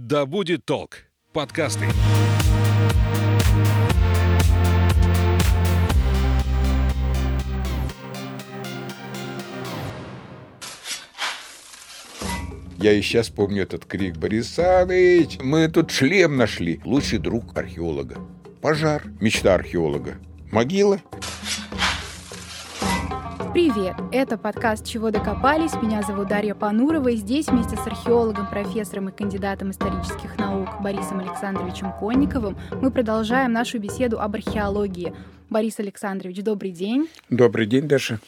Да будет толк. Подкасты. Я и сейчас помню этот крик. Борис Саныч, мы тут шлем нашли. Лучший друг археолога. Пожар. Мечта археолога. Могила. Привет! Это подкаст «Чего докопались?». Меня зовут Дарья Панурова, и здесь вместе с археологом, профессором и кандидатом исторических наук Борисом Александровичем Конниковым мы продолжаем нашу беседу об археологии. Борис Александрович, добрый день. Добрый день, Даша.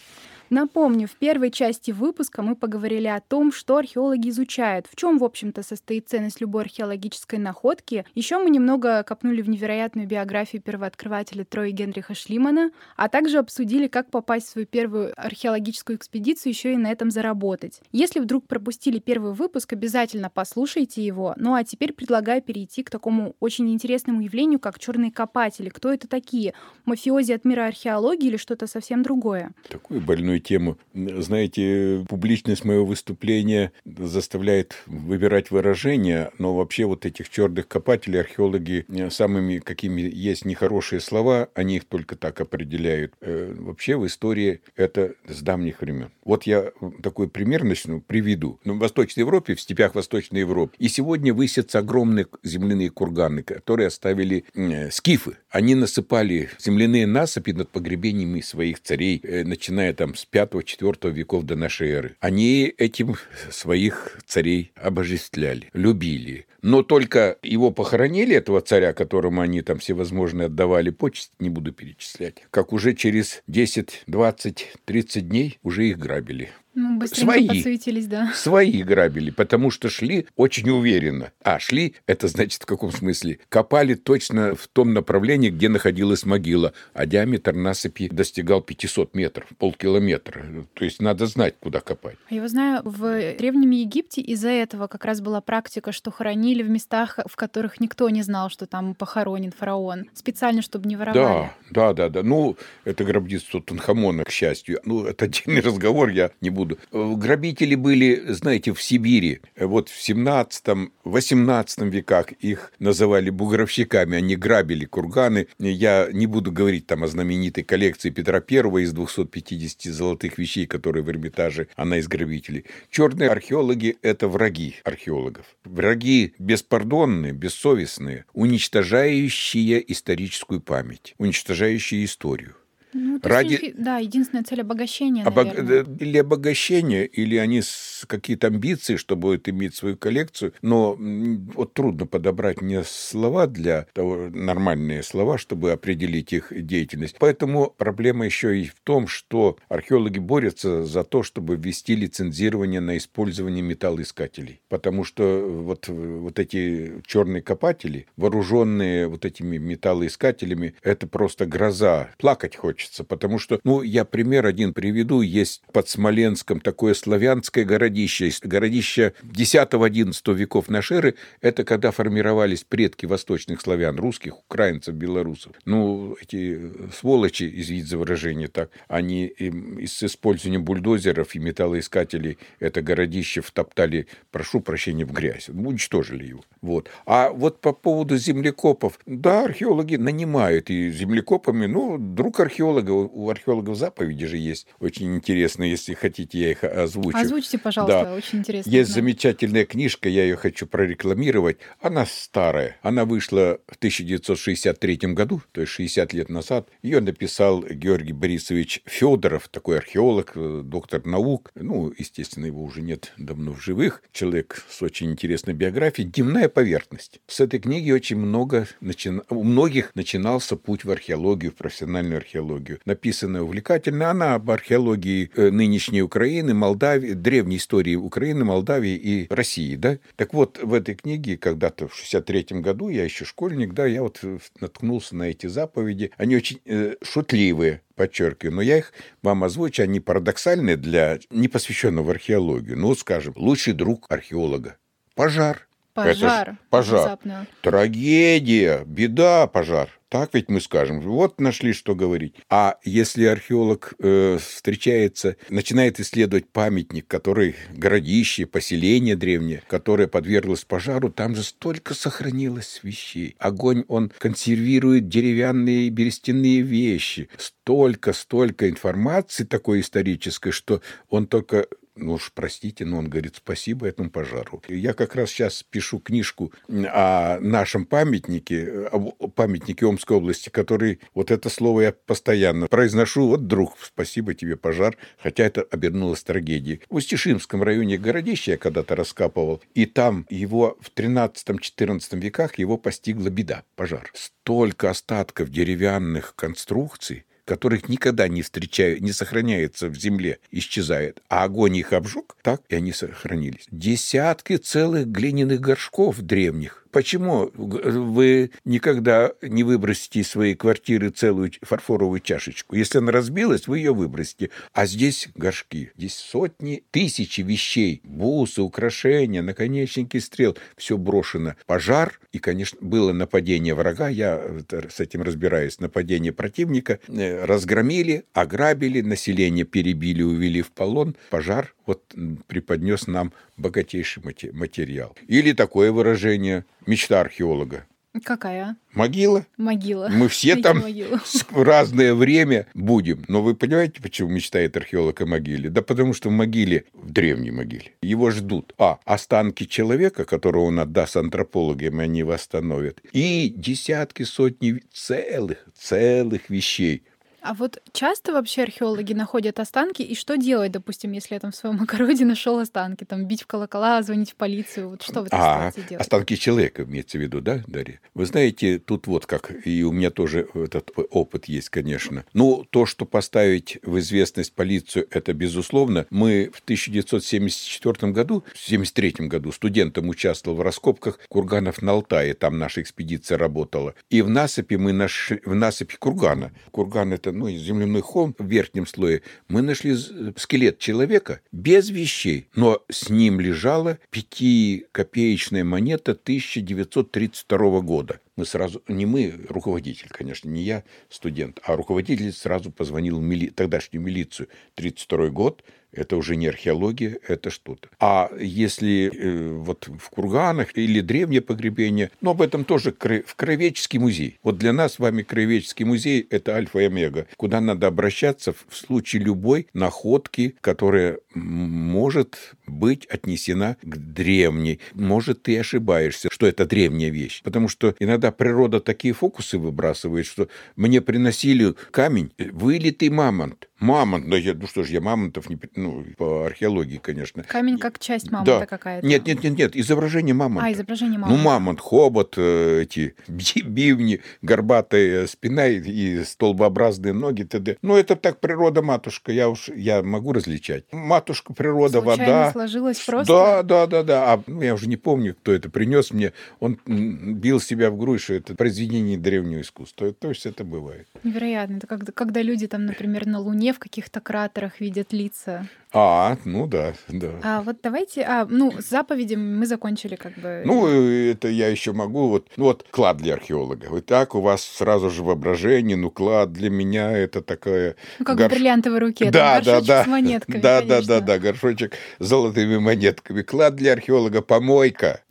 Напомню, в первой части выпуска мы поговорили о том, что археологи изучают, в чем, в общем-то, состоит ценность любой археологической находки. Еще мы немного копнули в невероятную биографию первооткрывателя Трои Генриха Шлимана, а также обсудили, как попасть в свою первую археологическую экспедицию еще и на этом заработать. Если вдруг пропустили первый выпуск, обязательно послушайте его. Ну а теперь предлагаю перейти к такому очень интересному явлению, как черные копатели. Кто это такие? Мафиози от мира археологии или что-то совсем другое? Такой больной тему. Знаете, публичность моего выступления заставляет выбирать выражения, но вообще вот этих черных копателей археологи э, самыми какими есть нехорошие слова, они их только так определяют. Э, вообще в истории это с давних времен. Вот я такой пример начну, приведу. Ну, в Восточной Европе, в степях Восточной Европы, и сегодня высятся огромные земляные курганы, которые оставили э, скифы. Они насыпали земляные насыпи над погребениями своих царей, начиная там с 5-4 веков до нашей эры. Они этим своих царей обожествляли, любили. Но только его похоронили, этого царя, которому они там всевозможные отдавали почесть, не буду перечислять, как уже через 10, 20, 30 дней уже их грабили. Ну, свои, подсуетились, да. Свои грабили, потому что шли очень уверенно. А, шли, это значит в каком смысле? Копали точно в том направлении, где находилась могила, а диаметр насыпи достигал 500 метров, полкилометра. То есть надо знать, куда копать. А я знаю, в Древнем Египте из-за этого как раз была практика, что хоронили в местах, в которых никто не знал, что там похоронен фараон, специально, чтобы не воровали. Да, да, да. да. Ну, это гробница Тутанхамона, к счастью. Ну, это отдельный разговор, я не буду буду. Э, грабители были, знаете, в Сибири. Вот в 17-18 веках их называли бугровщиками. Они грабили курганы. Я не буду говорить там о знаменитой коллекции Петра I из 250 золотых вещей, которые в Эрмитаже, она из грабителей. Черные археологи – это враги археологов. Враги беспардонные, бессовестные, уничтожающие историческую память, уничтожающие историю. Ну, ради... Есть, да, единственная цель обогащения, Обог... Наверное. Или обогащение, или они с какие-то амбиции, чтобы это иметь свою коллекцию. Но вот трудно подобрать мне слова для того, нормальные слова, чтобы определить их деятельность. Поэтому проблема еще и в том, что археологи борются за то, чтобы ввести лицензирование на использование металлоискателей. Потому что вот, вот эти черные копатели, вооруженные вот этими металлоискателями, это просто гроза. Плакать хочется хочется, потому что, ну, я пример один приведу. Есть под Смоленском такое славянское городище, городище 10-11 веков нашей эры. Это когда формировались предки восточных славян, русских, украинцев, белорусов. Ну, эти сволочи, извините за выражение так, они с использованием бульдозеров и металлоискателей это городище втоптали, прошу прощения, в грязь. Уничтожили его. Вот. А вот по поводу землекопов, да, археологи нанимают и землекопами, ну, друг археолога археолога, у археологов заповеди же есть очень интересные, если хотите, я их озвучу. Озвучьте, пожалуйста, да. очень интересно. Есть замечательная книжка, я ее хочу прорекламировать. Она старая, она вышла в 1963 году, то есть 60 лет назад. Ее написал Георгий Борисович Федоров, такой археолог, э, доктор наук. Ну, естественно, его уже нет давно в живых. Человек с очень интересной биографией. «Дневная поверхность». С этой книги очень много, начина... у многих начинался путь в археологию, в профессиональную археологию археологию. Написанная увлекательно. Она об археологии э, нынешней Украины, Молдавии, древней истории Украины, Молдавии и России. Да? Так вот, в этой книге когда-то в 63 году, я еще школьник, да, я вот э, наткнулся на эти заповеди. Они очень э, шутливые, подчеркиваю, но я их вам озвучу, они парадоксальные для непосвященного в археологию. Ну, скажем, лучший друг археолога – пожар. Пожар. Это пожар. Внезапно. Трагедия, беда, пожар. Так ведь мы скажем, вот нашли, что говорить. А если археолог э, встречается, начинает исследовать памятник, который городище, поселение древнее, которое подверглось пожару, там же столько сохранилось вещей. Огонь, он консервирует деревянные берестяные вещи. Столько, столько информации такой исторической, что он только ну уж простите, но он говорит спасибо этому пожару. Я как раз сейчас пишу книжку о нашем памятнике, о памятнике Омской области, который, вот это слово я постоянно произношу, вот, друг, спасибо тебе, пожар, хотя это обернулось трагедией. В Устишимском районе городища я когда-то раскапывал, и там его в 13-14 веках его постигла беда, пожар. Столько остатков деревянных конструкций, которых никогда не встречают, не сохраняется в земле, исчезает, а огонь их обжег, так и они сохранились. Десятки целых глиняных горшков древних Почему вы никогда не выбросите из своей квартиры целую фарфоровую чашечку? Если она разбилась, вы ее выбросите. А здесь горшки. Здесь сотни, тысячи вещей. Бусы, украшения, наконечники стрел. Все брошено. Пожар. И, конечно, было нападение врага. Я с этим разбираюсь. Нападение противника. Э, разгромили, ограбили, население перебили, увели в полон. Пожар вот преподнес нам богатейший материал. Или такое выражение «мечта археолога». Какая? Могила. Могила. Мы все Найти там могилу. в разное время будем. Но вы понимаете, почему мечтает археолог о могиле? Да потому что в могиле, в древней могиле, его ждут. А, останки человека, которого он отдаст антропологам, и они восстановят. И десятки, сотни целых, целых вещей, а вот часто вообще археологи находят останки, и что делать, допустим, если я там в своем огороде нашел останки? Там бить в колокола, звонить в полицию? Вот что в этой а, ситуации делать? Останки человека имеется в виду, да, Дарья? Вы знаете, тут вот как, и у меня тоже этот опыт есть, конечно. Ну, то, что поставить в известность полицию, это безусловно. Мы в 1974 году, в 1973 году студентом участвовал в раскопках курганов на Алтае, там наша экспедиция работала. И в насыпи мы нашли, в насыпи кургана. Курган – это ну, земляной холм в верхнем слое, мы нашли скелет человека без вещей, но с ним лежала пятикопеечная монета 1932 года. Мы сразу, не мы, руководитель, конечно, не я, студент, а руководитель сразу позвонил мили, тогдашнюю милицию. 32 год, это уже не археология, это что-то. А если э, вот в курганах или древнее погребение, но об этом тоже в Краеведческий музей. Вот для нас с вами Краеведческий музей – это альфа и омега, куда надо обращаться в случае любой находки, которая может быть отнесена к древней. Может, ты ошибаешься, что это древняя вещь. Потому что иногда природа такие фокусы выбрасывает, что мне приносили камень, вылитый мамонт. Мамонт, да я, ну что ж, я мамонтов не, ну, по археологии, конечно. Камень как часть мамонта да. какая-то. Нет, нет, нет, нет, изображение мамонта. А, изображение мамонта. Ну, мамонт, хобот, э, эти бивни, горбатая спина и столбообразные ноги, т.д. Ну, это так природа, матушка, я уж, я могу различать. Матушка, природа, Случайно вода. сложилось просто? Да, да, да, да. А ну, я уже не помню, кто это принес мне. Он бил себя в грудь, что это произведение древнего искусства. То есть это бывает. Невероятно. Это когда, когда люди там, например, на Луне в каких-то кратерах видят лица. А, ну да, да. А вот давайте, а, ну, с заповедями мы закончили как бы. Ну, это я еще могу, вот, ну, вот клад для археолога. Вот так у вас сразу же воображение, ну, клад для меня это такая... Ну, как горш... в бриллиантовой руке, да, да, да. с монетками, Да, конечно. да, да, да, горшочек с золотыми монетками. Клад для археолога, помойка.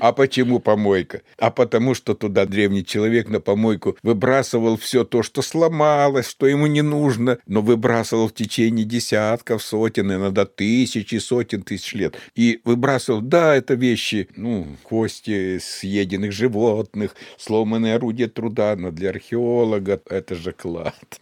А почему помойка? А потому что туда древний человек на помойку выбрасывал все то, что сломалось, что ему не нужно, но выбрасывал в течение десятков, сотен, иногда тысячи, сотен тысяч лет. И выбрасывал, да, это вещи, ну, кости съеденных животных, сломанные орудия труда, но для археолога это же клад.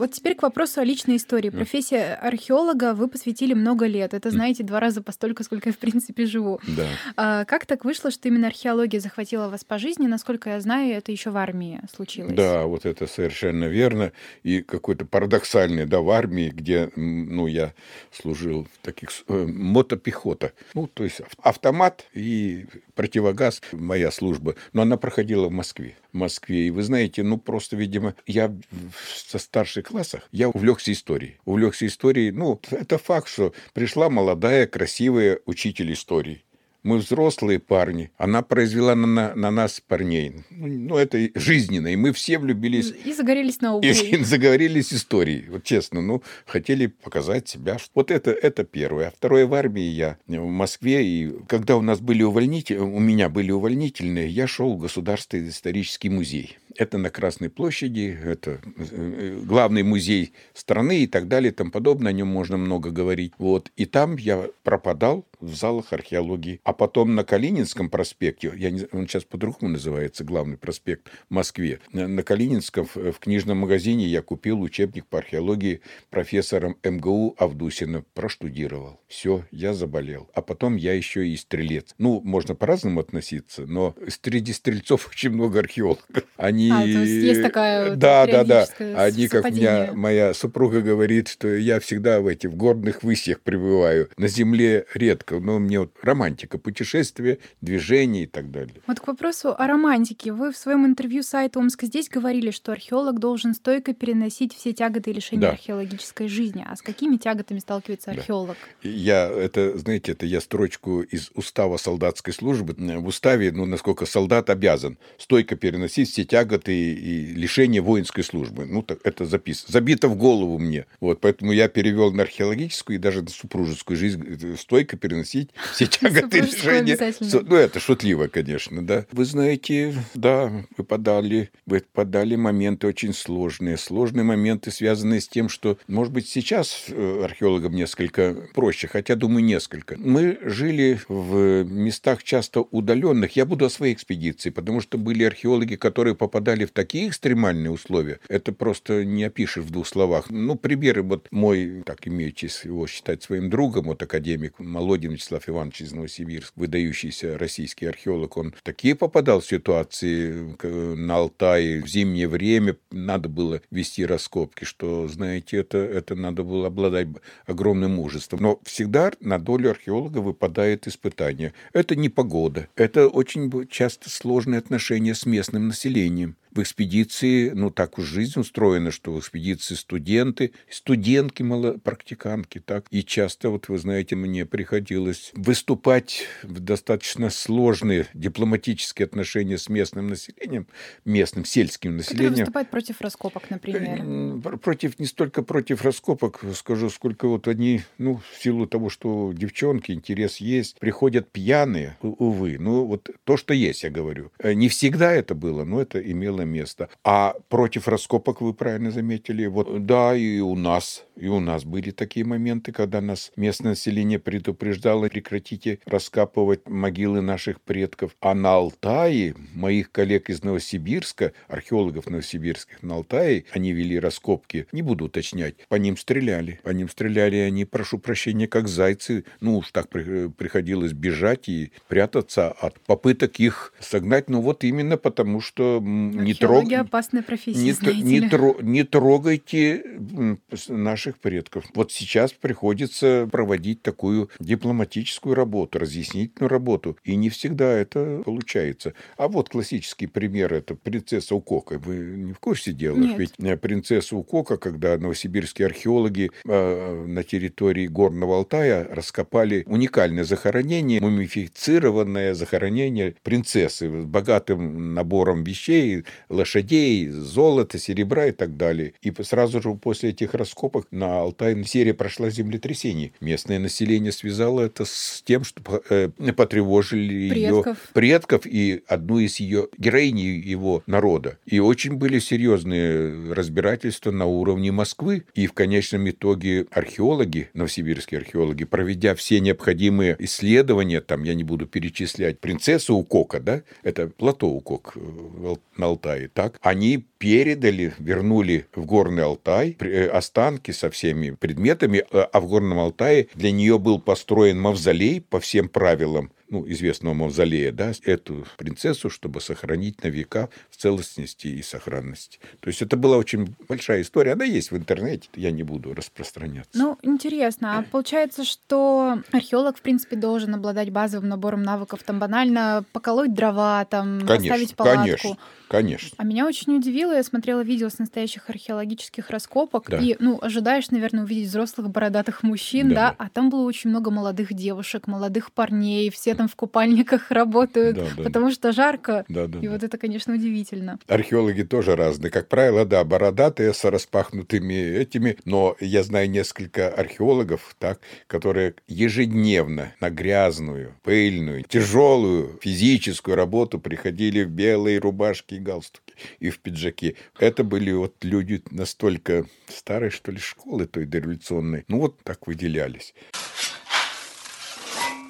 Вот теперь к вопросу о личной истории. Профессия археолога вы посвятили много лет. Это, знаете, два раза по столько, сколько я, в принципе, живу. Да. А, как так вышло, что именно археология захватила вас по жизни? Насколько я знаю, это еще в армии случилось. Да, вот это совершенно верно. И какой-то парадоксальный, да, в армии, где, ну, я служил в таких... Э, мотопехота. Ну, то есть автомат и противогаз, моя служба. Но она проходила в Москве. Москве. И вы знаете, ну, просто, видимо, я со старших классах я увлекся историей. Увлекся историей, ну, это факт, что пришла молодая, красивая учитель истории. Мы взрослые парни. Она произвела на, на нас парней. Ну, ну, это жизненно. И мы все влюбились. И загорелись наукой. И, и заговорились историей. Вот честно, ну, хотели показать себя. Вот это, это первое. А второе, в армии я в Москве. И когда у нас были увольнительные, у меня были увольнительные, я шел в Государственный исторический музей. Это на Красной площади, это э, главный музей страны и так далее и тому подобное. О нем можно много говорить. Вот. И там я пропадал в залах археологии. А потом на Калининском проспекте, я не, он сейчас по-другому называется, главный проспект в Москве, на Калининском в книжном магазине я купил учебник по археологии профессором МГУ Авдусина, проштудировал. Все, я заболел. А потом я еще и стрелец. Ну, можно по-разному относиться, но среди стрельцов очень много археологов. Они... А, то есть есть такая Да, да, да. Они, как меня, моя супруга говорит, что я всегда в этих горных высях пребываю. На земле редко но мне вот романтика, путешествия, движения и так далее. Вот к вопросу о романтике. Вы в своем интервью сайта Омск здесь говорили, что археолог должен стойко переносить все тяготы и лишения да. археологической жизни. А с какими тяготами сталкивается археолог? Да. Я это, знаете, это я строчку из устава солдатской службы. В уставе, ну, насколько солдат обязан стойко переносить все тяготы и лишения воинской службы. Ну, так это записано. Забито в голову мне. Вот, поэтому я перевел на археологическую и даже на супружескую жизнь э, стойко переносить все тяготы решения. Ну, это шутливо, конечно, да. Вы знаете, да, выпадали, выпадали моменты очень сложные. Сложные моменты, связанные с тем, что, может быть, сейчас э, археологам несколько проще, хотя, думаю, несколько. Мы жили в местах часто удаленных. Я буду о своей экспедиции, потому что были археологи, которые попадали в такие экстремальные условия. Это просто не опишешь в двух словах. Ну, примеры, вот мой, так имеючи его считать своим другом, вот академик Молодин Вячеслав Иванович из Новосибирска, выдающийся российский археолог, он такие попадал в ситуации на Алтае в зимнее время, надо было вести раскопки, что, знаете, это, это надо было обладать огромным мужеством. Но всегда на долю археолога выпадает испытание. Это не погода, это очень часто сложные отношения с местным населением him в экспедиции, ну, так уж жизнь устроена, что в экспедиции студенты, студентки, практикантки, так. И часто, вот вы знаете, мне приходилось выступать в достаточно сложные дипломатические отношения с местным населением, местным сельским населением. Которые выступают против раскопок, например. Против, не столько против раскопок, скажу, сколько вот они, ну, в силу того, что девчонки, интерес есть, приходят пьяные, увы. Ну, вот то, что есть, я говорю. Э, не всегда это было, но это имело имело место. А против раскопок, вы правильно заметили, вот да, и у нас, и у нас были такие моменты, когда нас местное население предупреждало, прекратите раскапывать могилы наших предков. А на Алтае, моих коллег из Новосибирска, археологов новосибирских на Алтае, они вели раскопки, не буду уточнять, по ним стреляли. По ним стреляли они, прошу прощения, как зайцы. Ну уж так приходилось бежать и прятаться от попыток их согнать. Ну вот именно потому, что не, трог... опасная профессия, не, знаете не, тро... не трогайте наших предков. Вот сейчас приходится проводить такую дипломатическую работу, разъяснительную работу. И не всегда это получается. А вот классический пример – это принцесса Укока. Вы не в курсе дела? Нет. Ведь э, принцесса Укока, когда новосибирские археологи э, на территории Горного Алтая раскопали уникальное захоронение, мумифицированное захоронение принцессы с богатым набором вещей, лошадей, золота, серебра и так далее. И сразу же после этих раскопок на Алтае серия прошла землетрясение. Местное население связало это с тем, что э, потревожили предков. ее предков и одну из ее героинь его народа. И очень были серьезные разбирательства на уровне Москвы. И в конечном итоге археологи, новосибирские археологи, проведя все необходимые исследования, там я не буду перечислять, принцессу Укока, да, это плато Укок э, на Алтае, так, они передали, вернули в Горный Алтай э, останки со всеми предметами, э, а в Горном Алтае для нее был построен мавзолей по всем правилам ну, известного мавзолея, да, эту принцессу, чтобы сохранить на века в целостности и сохранности. То есть это была очень большая история. Она есть в интернете, я не буду распространяться. Ну, интересно. А получается, что археолог, в принципе, должен обладать базовым набором навыков, там банально поколоть дрова, там конечно, поставить палатку. Конечно, конечно. А меня очень удивило, я смотрела видео с настоящих археологических раскопок, да. и, ну, ожидаешь, наверное, увидеть взрослых бородатых мужчин, да, да, а там было очень много молодых девушек, молодых парней, все этом в купальниках работают, Да, да. потому что жарко. Да, да, И да. вот это, конечно, удивительно. Археологи тоже разные. Как правило, да, бородатые с распахнутыми этими, но я знаю несколько археологов, так, которые ежедневно на грязную, пыльную, тяжелую физическую работу приходили в белые рубашки и галстуки и в пиджаки. Это были вот люди настолько старой, что ли, школы той дореволюционной. Ну, вот так выделялись.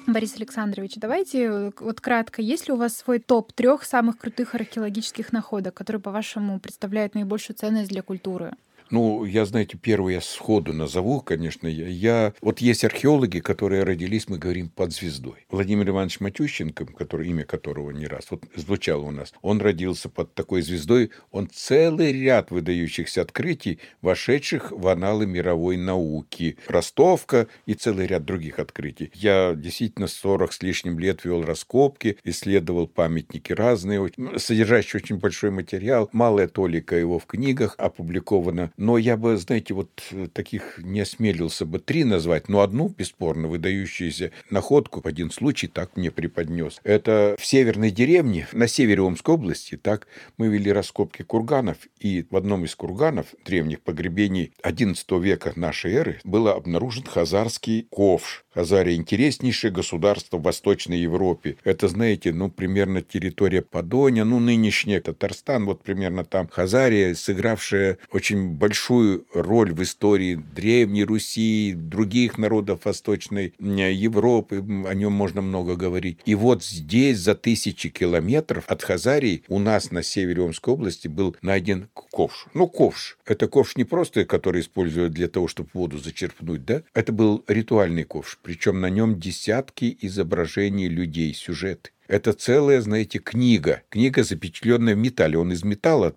Борис Александрович, давайте э, вот кратко, есть ли у вас свой топ трех самых крутых археологических находок, которые, по-вашему, представляют наибольшую ценность для культуры? Ну, я, знаете, первый я сходу назову, конечно. Я, я... Вот есть археологи, которые родились, мы говорим, под звездой. Владимир Иванович Матющенко, который, имя которого не раз вот звучало у нас, он родился под такой звездой. Он целый ряд выдающихся открытий, вошедших в аналы мировой науки. Ростовка и целый ряд других открытий. Я действительно 40 с лишним лет вел раскопки, исследовал памятники разные, содержащие очень большой материал. Малая толика его в книгах опубликована. Но я бы, знаете, вот таких не осмелился бы три назвать, но одну, бесспорно, выдающуюся находку, в один случай так мне преподнес. Это в северной деревне, на севере Омской области, так, мы вели раскопки курганов, и в одном из курганов древних погребений XI века нашей эры был обнаружен хазарский ковш. Хазария – интереснейшее государство в Восточной Европе. Это, знаете, ну, примерно территория Подоня, ну, нынешняя Татарстан, вот примерно там. Хазария, сыгравшая очень большую роль в истории Древней Руси, других народов Восточной Европы, о нем можно много говорить. И вот здесь, за тысячи километров от Хазарии, у нас на севере Омской области был найден ковш. Ну, ковш. Это ковш не просто, который используют для того, чтобы воду зачерпнуть, да? Это был ритуальный ковш. Причем на нем десятки изображений людей, сюжеты. Это целая, знаете, книга. Книга, запечатленная в металле. Он из металла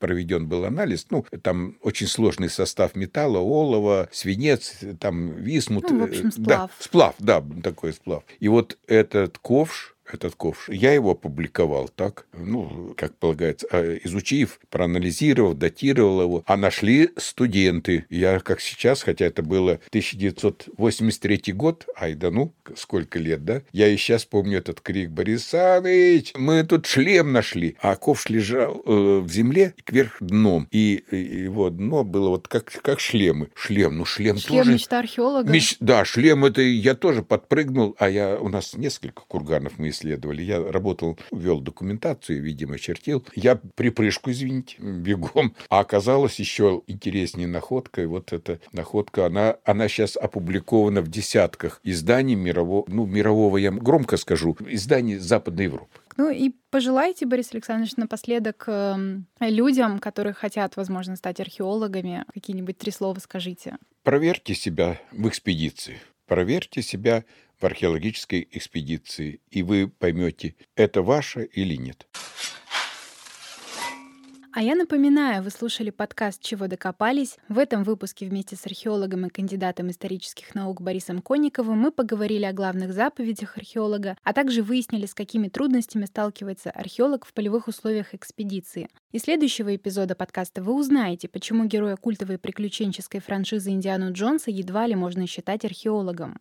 проведен был анализ. Ну, там очень сложный состав металла, олова, свинец, там висмут. Ну, в общем, сплав. Да, сплав, да, такой сплав. И вот этот ковш, этот ковш. Я его опубликовал так, ну, как полагается, изучив, проанализировав, датировал его. А нашли студенты. Я, как сейчас, хотя это было 1983 год, ай да ну, сколько лет, да? Я и сейчас помню этот крик, Борис Саныч, мы тут шлем нашли. А ковш лежал э, в земле кверх дном. И, и его дно было вот как, как шлемы. Шлем, ну шлем, шлем тоже... мечта археолога. Меч... Да, шлем это я тоже подпрыгнул, а я у нас несколько курганов мы исследовали. Я работал, вел документацию, видимо, чертил. Я припрыжку, извините, бегом. А оказалось еще интереснее находка. И вот эта находка, она, она сейчас опубликована в десятках изданий мирового, ну, мирового, я громко скажу, изданий Западной Европы. Ну и пожелайте, Борис Александрович, напоследок э, людям, которые хотят, возможно, стать археологами, какие-нибудь три слова скажите. Проверьте себя в экспедиции. Проверьте себя в археологической экспедиции, и вы поймете, это ваше или нет. А я напоминаю, вы слушали подкаст «Чего докопались?». В этом выпуске вместе с археологом и кандидатом исторических наук Борисом Конниковым мы поговорили о главных заповедях археолога, а также выяснили, с какими трудностями сталкивается археолог в полевых условиях экспедиции. Из следующего эпизода подкаста вы узнаете, почему героя культовой приключенческой франшизы Индиану Джонса едва ли можно считать археологом.